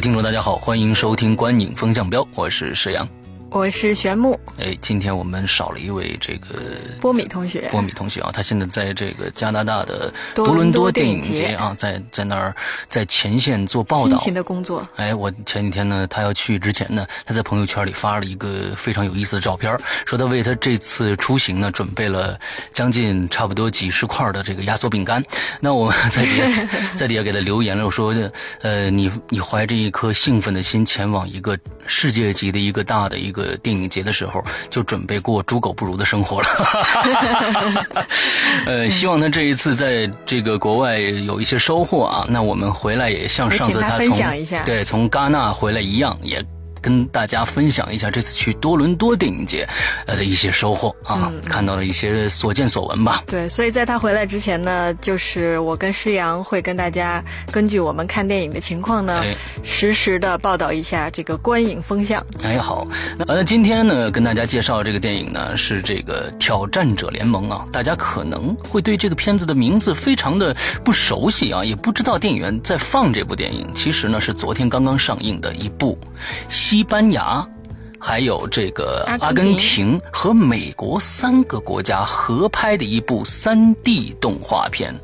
听众，大家好，欢迎收听《观影风向标》，我是石阳。我是玄木，哎，今天我们少了一位这个波米同学。波米同学啊，他现在在这个加拿大的多伦多电影节啊，在在那儿在前线做报道。辛勤的工作。哎，我前几天呢，他要去之前呢，他在朋友圈里发了一个非常有意思的照片，说他为他这次出行呢准备了将近差不多几十块的这个压缩饼干。那我在底下 在底下给他留言了，我说呃，你你怀着一颗兴奋的心前往一个世界级的一个大的一个。电影节的时候，就准备过猪狗不如的生活了。呃，希望他这一次在这个国外有一些收获啊。那我们回来也像上次他从对从戛纳回来一样，也。跟大家分享一下这次去多伦多电影节呃的一些收获啊，看到了一些所见所闻吧。对，所以在他回来之前呢，就是我跟施阳会跟大家根据我们看电影的情况呢，实时的报道一下这个观影风向。哎，好，那今天呢，跟大家介绍这个电影呢是这个《挑战者联盟》啊，大家可能会对这个片子的名字非常的不熟悉啊，也不知道电影院在放这部电影。其实呢，是昨天刚刚上映的一部。西班牙，还有这个阿根廷和美国三个国家合拍的一部 3D 动画片。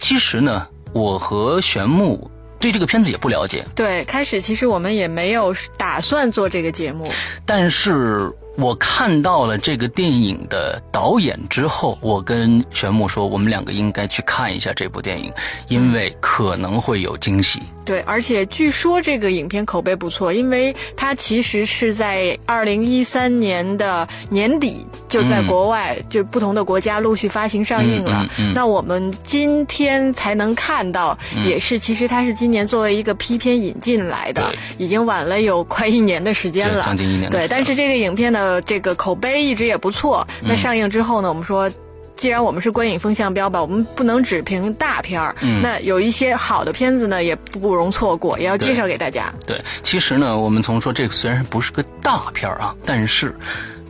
其实呢，我和玄牧对这个片子也不了解。对，开始其实我们也没有打算做这个节目，但是。我看到了这个电影的导演之后，我跟玄木说，我们两个应该去看一下这部电影，因为可能会有惊喜。对，而且据说这个影片口碑不错，因为它其实是在二零一三年的年底就在国外就不同的国家陆续发行上映了。那我们今天才能看到，也是其实它是今年作为一个批片引进来的，已经晚了有快一年的时间了，将近一年。对，但是这个影片呢？呃，这个口碑一直也不错。那上映之后呢，我们说，既然我们是观影风向标吧，我们不能只评大片儿。嗯，那有一些好的片子呢，也不容错过，也要介绍给大家。对，其实呢，我们从说这个虽然不是个大片儿啊，但是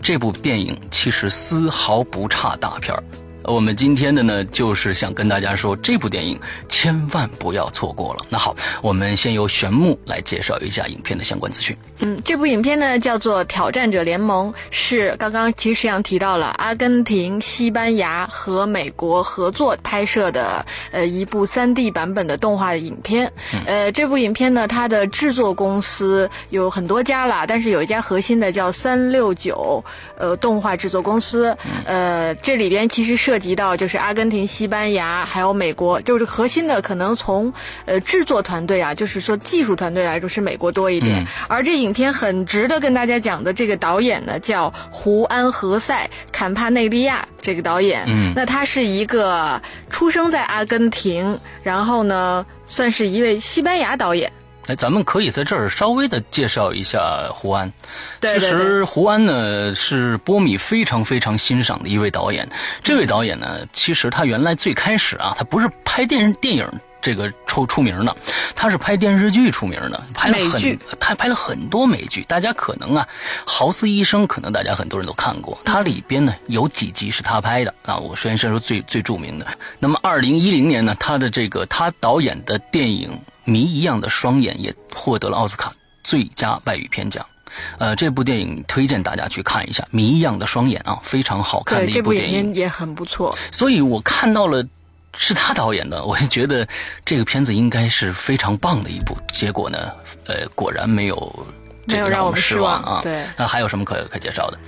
这部电影其实丝毫不差大片儿。我们今天的呢，就是想跟大家说，这部电影千万不要错过了。那好，我们先由玄木来介绍一下影片的相关资讯。嗯，这部影片呢叫做《挑战者联盟》，是刚刚其实实际上提到了阿根廷、西班牙和美国合作拍摄的呃一部 3D 版本的动画影片。呃，这部影片呢，它的制作公司有很多家了，但是有一家核心的叫三六九呃动画制作公司。呃，这里边其实涉及到就是阿根廷、西班牙还有美国，就是核心的可能从呃制作团队啊，就是说技术团队来说是美国多一点。而这影片很值得跟大家讲的这个导演呢，叫胡安·何塞·坎帕内利亚这个导演。嗯，那他是一个出生在阿根廷，然后呢算是一位西班牙导演。哎，咱们可以在这儿稍微的介绍一下胡安。对其实胡安呢是波米非常非常欣赏的一位导演。这位导演呢，其实他原来最开始啊，他不是拍电电影这个出出名的，他是拍电视剧出名的，拍了很他拍了很多美剧。大家可能啊，《豪斯医生》可能大家很多人都看过，它里边呢有几集是他拍的啊。我首先说最最著名的。那么二零一零年呢，他的这个他导演的电影。谜一样的双眼也获得了奥斯卡最佳外语片奖，呃，这部电影推荐大家去看一下《谜一样的双眼》啊，非常好看的一部电影，也很不错。所以我看到了是他导演的，我就觉得这个片子应该是非常棒的一部。结果呢，呃，果然没有这个让我们失望啊。对，那还有什么可可介绍的？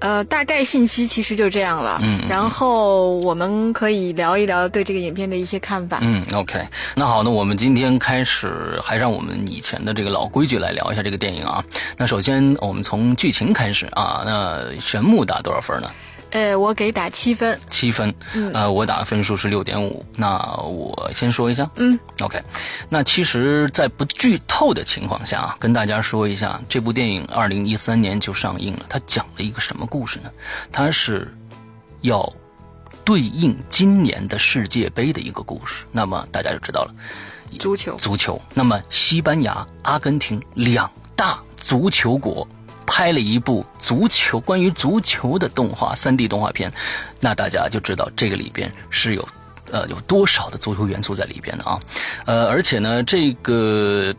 呃，大概信息其实就这样了。嗯，然后我们可以聊一聊对这个影片的一些看法。嗯，OK，那好，那我们今天开始，还让我们以前的这个老规矩来聊一下这个电影啊。那首先我们从剧情开始啊。那玄木打多少分呢？呃，我给打七分，七分，嗯呃，我打的分数是六点五。那我先说一下，嗯，OK。那其实，在不剧透的情况下啊，跟大家说一下，这部电影二零一三年就上映了。它讲了一个什么故事呢？它是要对应今年的世界杯的一个故事。那么大家就知道了，足球，足球。那么西班牙、阿根廷两大足球国。拍了一部足球关于足球的动画三 D 动画片，那大家就知道这个里边是有，呃，有多少的足球元素在里边的啊，呃，而且呢，这个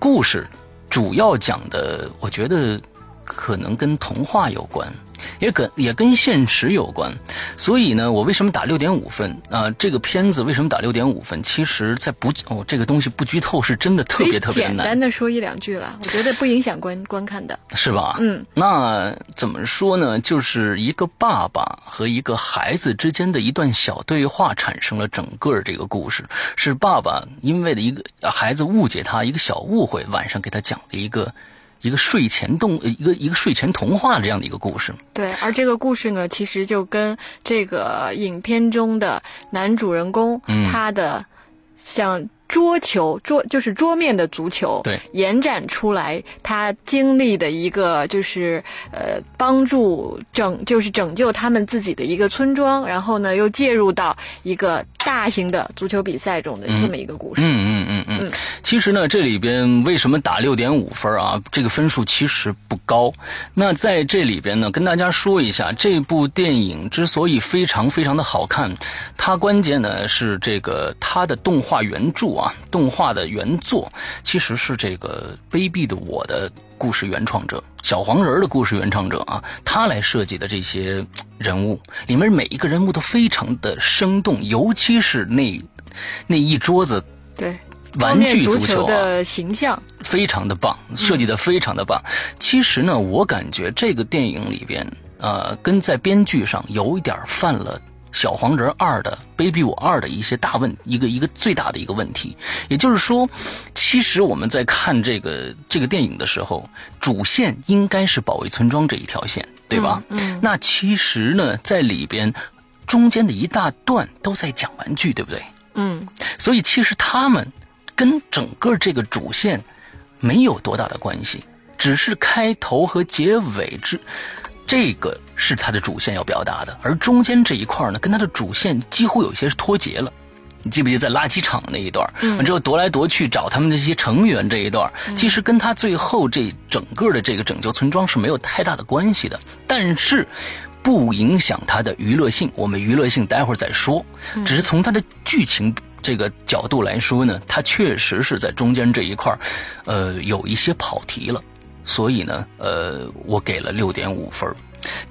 故事主要讲的，我觉得可能跟童话有关。也跟也跟现实有关，所以呢，我为什么打六点五分啊？这个片子为什么打六点五分？其实，在不哦，这个东西不剧透是真的特别特别难。简单的说一两句了，我觉得不影响观观看的，是吧？嗯，那怎么说呢？就是一个爸爸和一个孩子之间的一段小对话，产生了整个这个故事。是爸爸因为的一个孩子误解他一个小误会，晚上给他讲了一个。一个睡前动，一个一个睡前童话这样的一个故事。对，而这个故事呢，其实就跟这个影片中的男主人公，他的像。桌球桌就是桌面的足球，对，延展出来他经历的一个就是呃帮助拯就是拯救他们自己的一个村庄，然后呢又介入到一个大型的足球比赛中的这么一个故事。嗯嗯嗯嗯。嗯其实呢，这里边为什么打六点五分啊？这个分数其实不高。那在这里边呢，跟大家说一下，这部电影之所以非常非常的好看，它关键呢是这个它的动画原著。啊，动画的原作其实是这个《卑鄙的我》的故事原创者小黄人的故事原创者啊，他来设计的这些人物里面每一个人物都非常的生动，尤其是那那一桌子对玩具足球的形象非常的棒，设计的非常的棒。其实呢，我感觉这个电影里边呃，跟在编剧上有一点犯了。小黄人二的《Baby 我二》的一些大问，一个一个最大的一个问题，也就是说，其实我们在看这个这个电影的时候，主线应该是保卫村庄这一条线，对吧？嗯。那其实呢，在里边中间的一大段都在讲玩具，对不对？嗯。所以其实他们跟整个这个主线没有多大的关系，只是开头和结尾之。这个是他的主线要表达的，而中间这一块呢，跟他的主线几乎有些是脱节了。你记不记得在垃圾场那一段？完之后夺来夺去找他们这些成员这一段，其实跟他最后这整个的这个拯救村庄是没有太大的关系的。但是不影响它的娱乐性，我们娱乐性待会儿再说。只是从它的剧情这个角度来说呢，它确实是在中间这一块呃，有一些跑题了。所以呢，呃，我给了六点五分。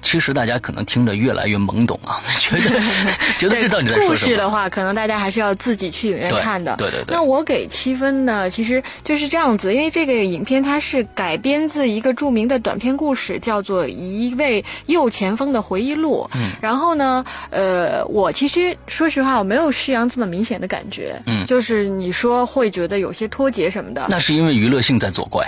其实大家可能听着越来越懵懂啊，觉得 觉得这到底在说什么？故事的话，可能大家还是要自己去影院看的。对对对。那我给七分呢，其实就是这样子，因为这个影片它是改编自一个著名的短篇故事，叫做《一位右前锋的回忆录》。嗯。然后呢，呃，我其实说实话，我没有施阳这么明显的感觉。嗯。就是你说会觉得有些脱节什么的。那是因为娱乐性在作怪。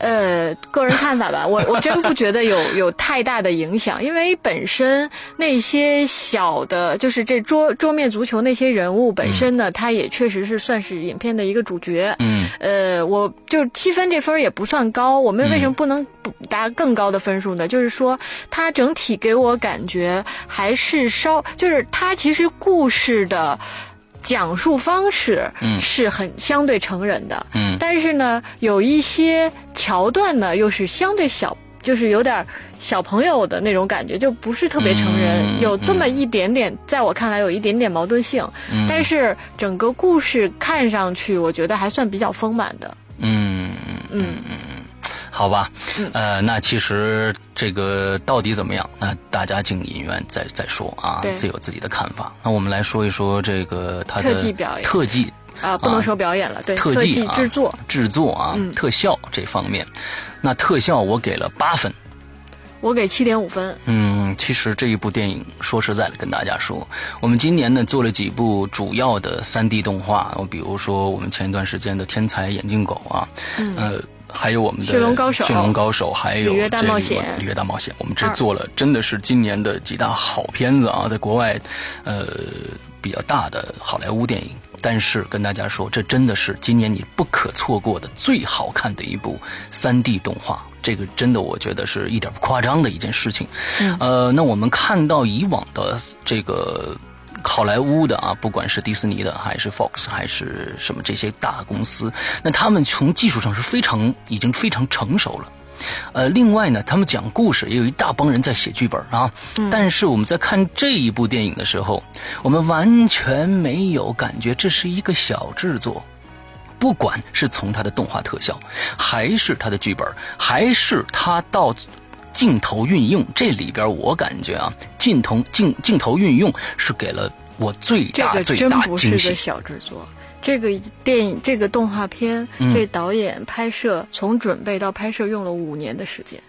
呃，个人看法吧，我我真不觉得有有太大的影响，因为本身那些小的，就是这桌桌面足球那些人物本身呢，他也确实是算是影片的一个主角。嗯，呃，我就七分这分也不算高，我们为什么不能达更高的分数呢？就是说，它整体给我感觉还是稍，就是它其实故事的。讲述方式是很相对成人的，嗯，但是呢，有一些桥段呢，又是相对小，就是有点小朋友的那种感觉，就不是特别成人，有这么一点点，在我看来有一点点矛盾性，但是整个故事看上去，我觉得还算比较丰满的，嗯嗯。嗯嗯。好吧，呃，那其实这个到底怎么样？那大家进影院再再说啊，自有自己的看法。那我们来说一说这个它的特技表演，特技。啊，不能说表演了，对，特技制作。制作啊，特效这方面，那特效我给了八分，我给七点五分。嗯，其实这一部电影说实在的，跟大家说，我们今年呢做了几部主要的三 D 动画，我比如说我们前一段时间的《天才眼镜狗》啊，呃。还有我们的驯龙高手驯龙高手，还有里约大这个冒险里约大冒险，我们这做了真的是今年的几大好片子啊，在国外，呃，比较大的好莱坞电影。但是跟大家说，这真的是今年你不可错过的最好看的一部三 D 动画。这个真的，我觉得是一点不夸张的一件事情。呃，那我们看到以往的这个好莱坞的啊，不管是迪士尼的，还是 Fox，还是什么这些大公司，那他们从技术上是非常已经非常成熟了。呃，另外呢，他们讲故事也有一大帮人在写剧本啊。但是我们在看这一部电影的时候，我们完全没有感觉这是一个小制作。不管是从它的动画特效，还是它的剧本，还是它到镜头运用，这里边我感觉啊，镜头镜镜头运用是给了我最这个大最大真不是个惊喜。小制作。这个电影，这个动画片，嗯这导演拍摄从准备到拍摄用了五年的时间，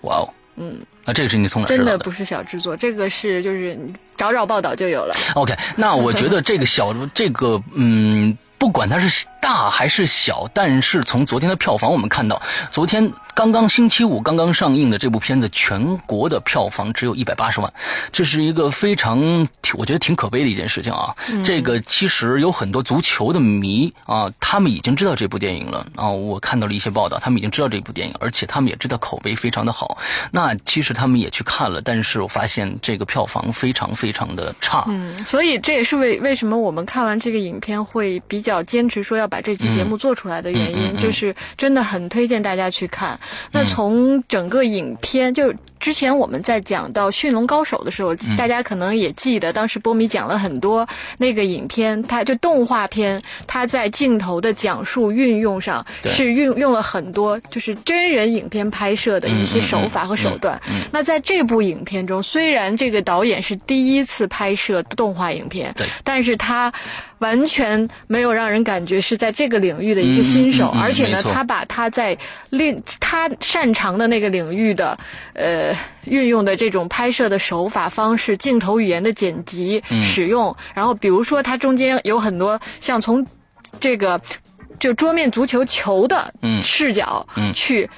哇哦，嗯，那这个是你从哪儿知道真的不是小制作。这个是就是你找找报道就有了。OK，那我觉得这个小这个嗯，不管它是大还是小，但是从昨天的票房我们看到，昨天刚刚星期五刚刚上映的这部片子，全国的票房只有一百八十万，这是一个非常我觉得挺可悲的一件事情啊。这个其实有很多足球的迷啊，他们已经知道这部电影了啊，我看到了一些报道，他们已经知道这部电影，而且他们也知道口碑非常的好。那其实他们也去看了，但是我发现这个票房非常非常的差。嗯，所以这也是为为什么我们看完这个影片会比较坚持说要把这期节目做出来的原因，就是真的很推荐大家去看。那从整个影片就。之前我们在讲到《驯龙高手》的时候，嗯大家可能也记得，当时波米讲了很多那个影片，它就动画片，它在镜头的讲述运用上是运用了很多就是真人影片拍摄的一些手法和手段。那在这部影片中，虽然这个导演是第一次拍摄动画影片，对但是他完全没有让人感觉是在这个领域的一个新手，嗯嗯嗯而且呢他把他在另他擅长的那个领域的呃运用的这种拍摄的手法方式、镜头语言的剪辑、嗯。使用，然后比如说它中间有很多像从这个就桌面足球球的嗯。视角嗯。去。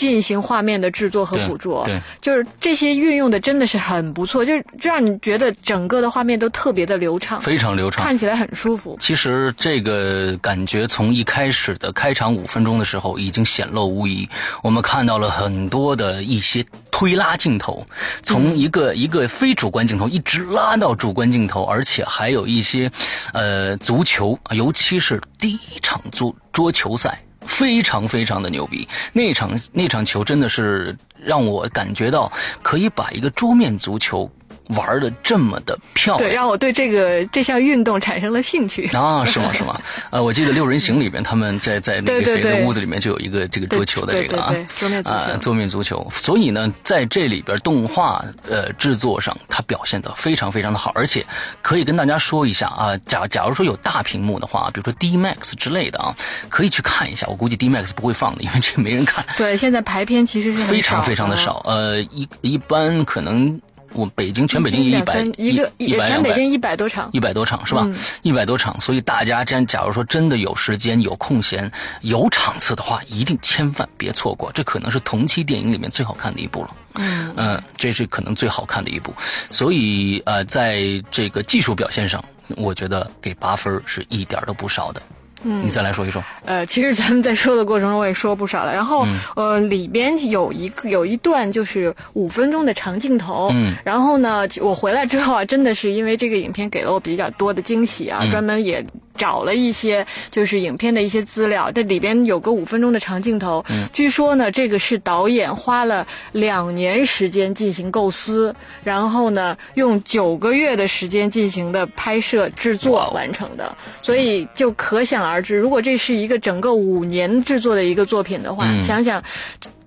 进行画面的制作和捕捉，对就是这些运用的真的是很不错，就是让你觉得整个的画面都特别的流畅，非常流畅。看起来很舒服。其实这个感觉从一开始的开场五分钟的时候已经显露无遗，我们看到了很多的一些推拉镜头，从一个、一个非主观镜头一直拉到主观镜头，而且还有一些，呃，足球，尤其是第一场足桌球赛。非常非常的牛逼，那场那场球真的是让我感觉到可以把一个桌面足球玩的这么的漂亮。对，让我对这个这项运动产生了兴趣。啊，是吗？是吗？呃，我记得《六人行》里边，他们在在那个谁的屋子里面就有一个这个桌球的这个啊对对对，桌面足球啊，桌面足球。所以呢，在这里边动画呃制作上，它表现的非常非常的好，而且可以跟大家说一下啊，假假如说有大屏幕的话，比如说 D Max 之类的啊，可以去看一下。我估计 D Max 不会放的，因为这没人看。对，现在排片其实是非常非常的的少，呃，一一般可能我北京全北京一百一个一百全北京一百多场，一百多场是吧？一百多场，所以大家真假如说真的有时间、有空闲、有场次的话，一定千万别错过，这可能是同期电影里面最好看的一部了。嗯这是可能最好看的一部，所以呃，在这个技术表现上，我觉得给八分是一点儿都不少的。嗯，你再来说一说。呃，其实咱们在说的过程中，我也说不少了。然后，嗯呃，里边有一个有一段就是五分钟的长镜头。嗯。然后呢，我回来之后啊，真的是因为这个影片给了我比较多的惊喜嗯啊，专门也找了一些就是影片的一些资料。这里边有个五分钟的长镜头，嗯据说呢，这个是导演花了两年时间进行构思，然后呢，用九个月的时间进行的拍摄制作哦完成的。所以就可想而知，如果这是一个整个五年制作的一个作品的话，嗯想想。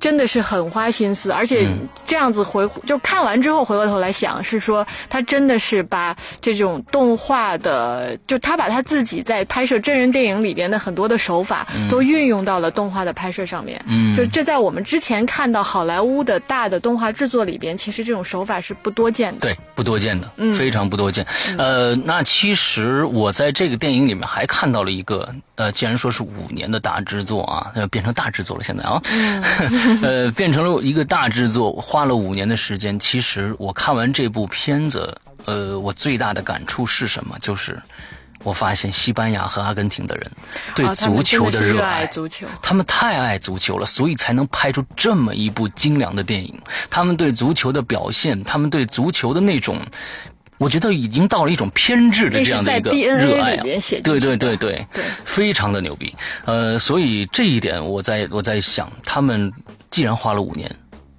真的是很花心思，而且这样子回就看完之后回过头来想，是说他真的是把这种动画的，就他把他自己在拍摄真人电影里边的很多的手法都运用到了动画的拍摄上面。嗯就这在我们之前看到好莱坞的大的动画制作里边，其实这种手法是不多见的。对，不多见的，非常不多见。呃，那其实我在这个电影里面还看到了一个，呃，既然说是五年的大制作啊，呃变成大制作了，现在啊，呃，变成了一个大制作，花了五年的时间。其实我看完这部片子，呃，我最大的感触是什么？就是我发现西班牙和阿根廷的人对足球真的是热爱足球。他们太爱足球了，所以才能拍出这么一部精良的电影。他们对足球的表现，他们对足球的那种，我觉得已经到了一种偏执的这样的一个热爱啊。对对对，对。非常的牛逼。呃，所以这一点我在我在想，他们既然花了五年，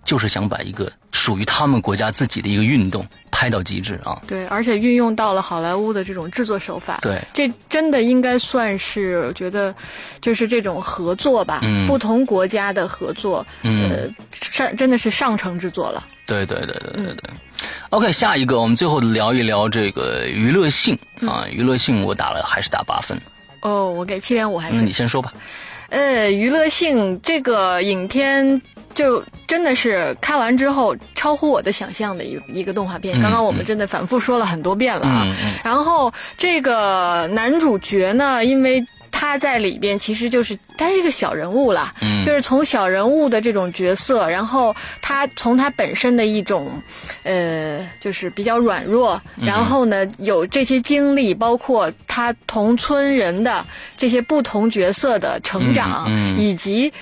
就是想把一个属于他们国家自己的一个运动拍到极致啊。对，而且运用到了好莱坞的这种制作手法。对这真的应该算是，我觉得就是这种合作吧，嗯不同国家的合作，嗯呃，上真的是上乘之作了。对对对对对对。OK，下一个我们最后聊一聊这个娱乐性啊，娱乐性我打了还是打八分，哦，我给七点五还那是你先说吧。呃，娱乐性这个影片就真的是看完之后超乎我的想象的一一个动画片。嗯刚刚我们真的反复说了很多遍了啊。嗯嗯然后这个男主角呢，因为他在里边其实就是他是一个小人物啦，嗯就是从小人物的这种角色，然后他从他本身的一种，呃，就是比较软弱，嗯然后呢有这些经历，包括他同村人的这些不同角色的成长，嗯嗯以及。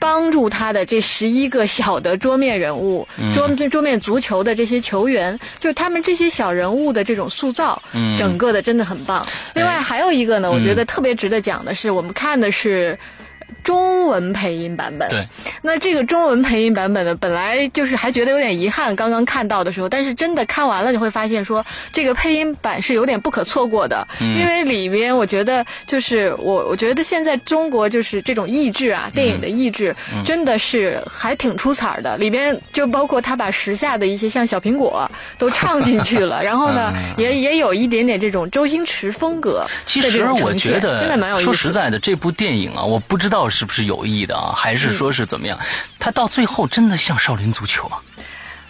帮助他的这十一个小的桌面人物，嗯桌桌面足球的这些球员，就他们这些小人物的这种塑造，嗯整个的真的很棒。另外还有一个呢，我觉得特别值得讲的是，我们看的是。中文配音版本，对，那这个中文配音版本呢，本来就是还觉得有点遗憾，刚刚看到的时候，但是真的看完了，你会发现说这个配音版是有点不可错过的，因为里边我觉得就是我我觉得现在中国就是这种意志啊，电影的意志真的是还挺出彩的，里边就包括他把时下的一些像小苹果都唱进去了，然后呢，也也有一点点这种周星驰风格其实我觉得真的蛮有意思。说实在的，这部电影啊，我不知道是不是有意的啊，还是说是怎么样，他到最后真的像少林足球啊。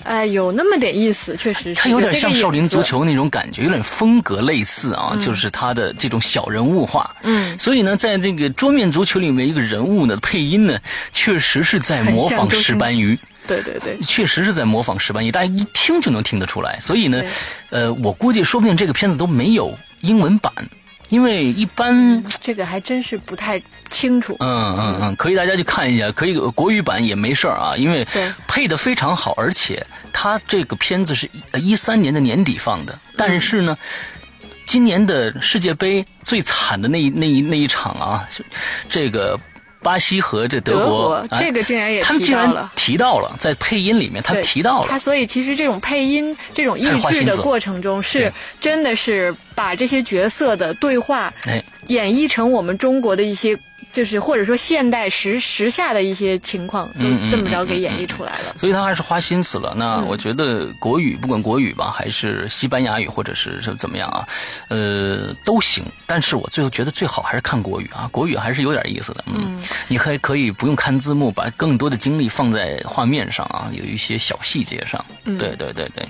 哎，有那么点意思，确实是。它有点像少林足球那种感觉，有点风格类似啊，就是他的这种小人物化。嗯，所以呢，在这个桌面足球里面，一个人物呢配音呢，确实是在模仿石斑鱼。对对对，确实是在模仿石斑鱼，大家一听就能听得出来。所以呢，呃，我估计说不定这个片子都没有英文版，因为一般这个还真是不太清楚。嗯嗯嗯，可以大家去看一下，可以国语版也没事儿啊，因为配的非常好，而且它这个片子是一三年的年底放的，但是呢。今年的世界杯最惨的那一那一那一场啊，这个巴西和这德德国，这个竟然也他们竟然提到了。提到了，在配音里面他提到了。他，所以其实这种配音、这种译太花心思了。制的过程中，是真的是把这些角色的对话哎，演绎成我们中国的一些，就是或者说现代时时下的一些情况，都这么着给演绎出来了。所以他还是花心思了。那我觉得国语，不管国语吧，还是西班牙语，或者是是怎么样啊，呃，都行。但是我最后觉得最好还是看国语啊，国语还是有点意思的。嗯，你还可以不用看字幕，把更多的精力放在画面上啊，有一些小细节上。对对对对，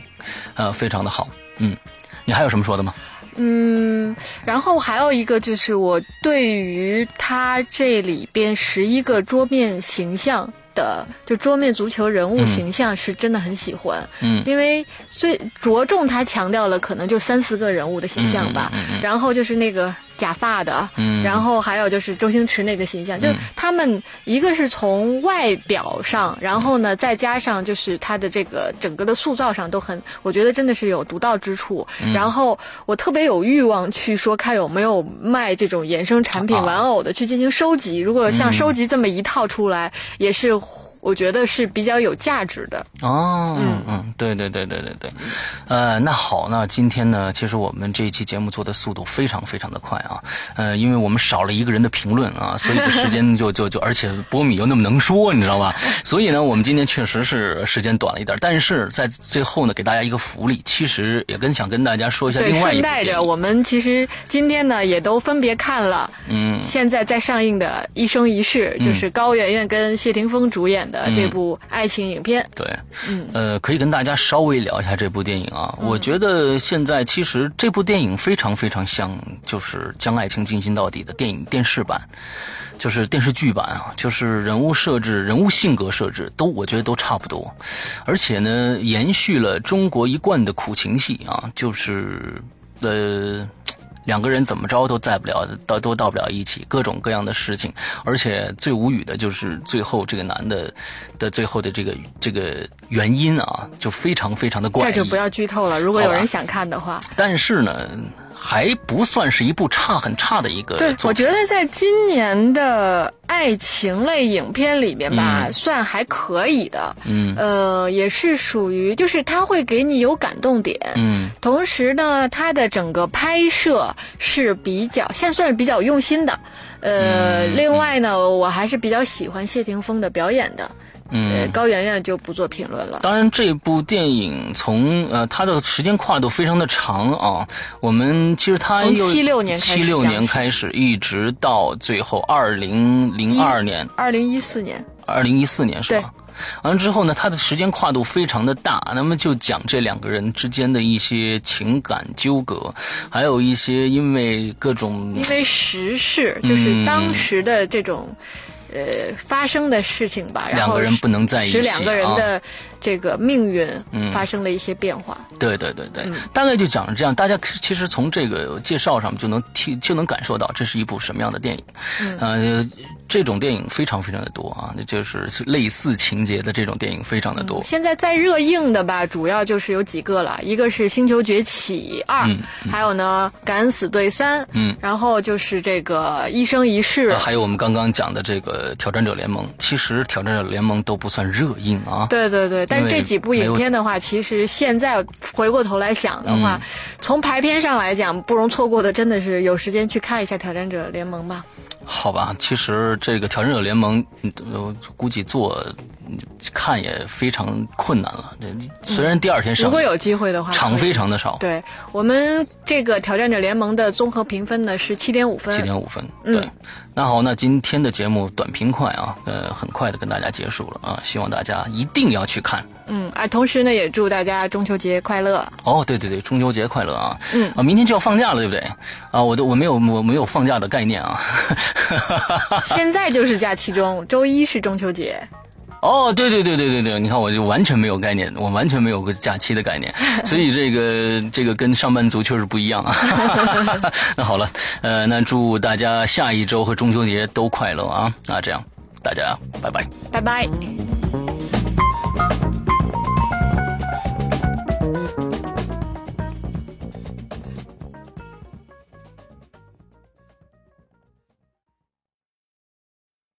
呃，非常的好。嗯，你还有什么说的吗？嗯，然后还有一个就是我对于他这里边十一个桌面形象的，就桌面足球人物形象是真的很喜欢。嗯因为最着重他强调了可能就三四个人物的形象吧，嗯嗯嗯嗯然后就是那个假发的，嗯。然后还有就是周星驰那个形象，就是他们一个是从外表上，然后呢再加上就是他的这个整个的塑造上都很，我觉得真的是有独到之处。嗯。然后我特别有欲望去说看有没有卖这种衍生产品啊。玩偶的去进行收集，如果像收集这么一套出来，也是。我觉得是比较有价值的。哦，嗯。嗯，对对对对对对，呃，那好，那今天呢，其实我们这一期节目做的速度非常非常的快啊，呃，因为我们少了一个人的评论啊，所以时间就 就就，而且波米又那么能说，你知道吧？所以呢，我们今天确实是时间短了一点，但是在最后呢，给大家一个福利，其实也跟想跟大家说一下对，另外一部顺带着，我们其实今天呢也都分别看了，嗯，现在在上映的《一生一世》，就是高圆圆跟谢霆锋主演的这部爱情影片。对，呃，可以跟大家稍微聊一下这部电影啊。我觉得现在其实这部电影非常非常像，就是将爱情进行到底的电影电视版，就是电视剧版啊，就是人物设置、人物性格设置都我觉得都差不多，而且呢，延续了中国一贯的苦情戏啊，就是呃。两个人怎么着都在不了，到都到不了一起，各种各样的事情，而且最无语的就是最后这个男的的最后的这个这个原因啊，就非常非常的怪异。这就不要剧透了，如果有人想看的话。但是呢，还不算是一部差很差的一个对，我觉得在今年的爱情类影片里面吧，算还可以的。嗯呃，也是属于，就是他会给你有感动点。嗯同时呢，它的整个拍摄是比较，现在算是比较用心的。呃，嗯另外呢，我还是比较喜欢谢霆锋的表演的。呃，嗯。高圆圆就不做评论了。当然，这部电影从呃它的时间跨度非常的长啊。我们其实它从又76年开始七六年开始，一直到最后二零零二年，二零一四年，二零一四年是吧？完了之后呢，它的时间跨度非常的大，那么就讲这两个人之间的一些情感纠葛，还有一些因为各种因为时事嗯就是当时的这种。呃，发生的事情吧，然后两个人不能在一起使两个人啊的这个命运嗯发生了一些变化。对对对对，嗯大概就讲是这样。大家其实从这个介绍上就能听就能感受到这是一部什么样的电影。嗯呃，这种电影非常非常的多啊，那就是类似情节的这种电影非常的多。现在在热映的吧，主要就是有几个了，一个是《星球崛起二》嗯还有呢《敢死队三》，嗯，然后就是这个《一生一世呃》还有我们刚刚讲的这个《挑战者联盟》，其实《挑战者联盟》都不算热映啊。对对对，但这几部影片的话，其实现在回过头来想的话，嗯从排片上来讲，不容错过的，真的是有时间去看一下《挑战者联盟》吧。好吧，其实这个《挑战者联盟》嗯，呃估计做嗯看也非常困难了。这虽然第二天上映，如果有机会的话，场非常的少，对我们这个《挑战者联盟》的综合评分呢是七点五分，七点五分。嗯对，那好，那今天的节目短平快啊，呃，很快的跟大家结束了啊，希望大家一定要去看。嗯，啊，同时呢，也祝大家中秋节快乐。哦，对对对，中秋节快乐啊！嗯啊，明天就要放假了，对不对？啊，我都我没有我没有放假的概念啊。现在就是假期中，周一是中秋节。哦，对对对对对对，你看我就完全没有概念，我完全没有个假期的概念，所以这个这个跟上班族确实不一样啊。那好了，呃，那祝大家下一周和中秋节都快乐啊！那这样，大家拜拜。拜拜。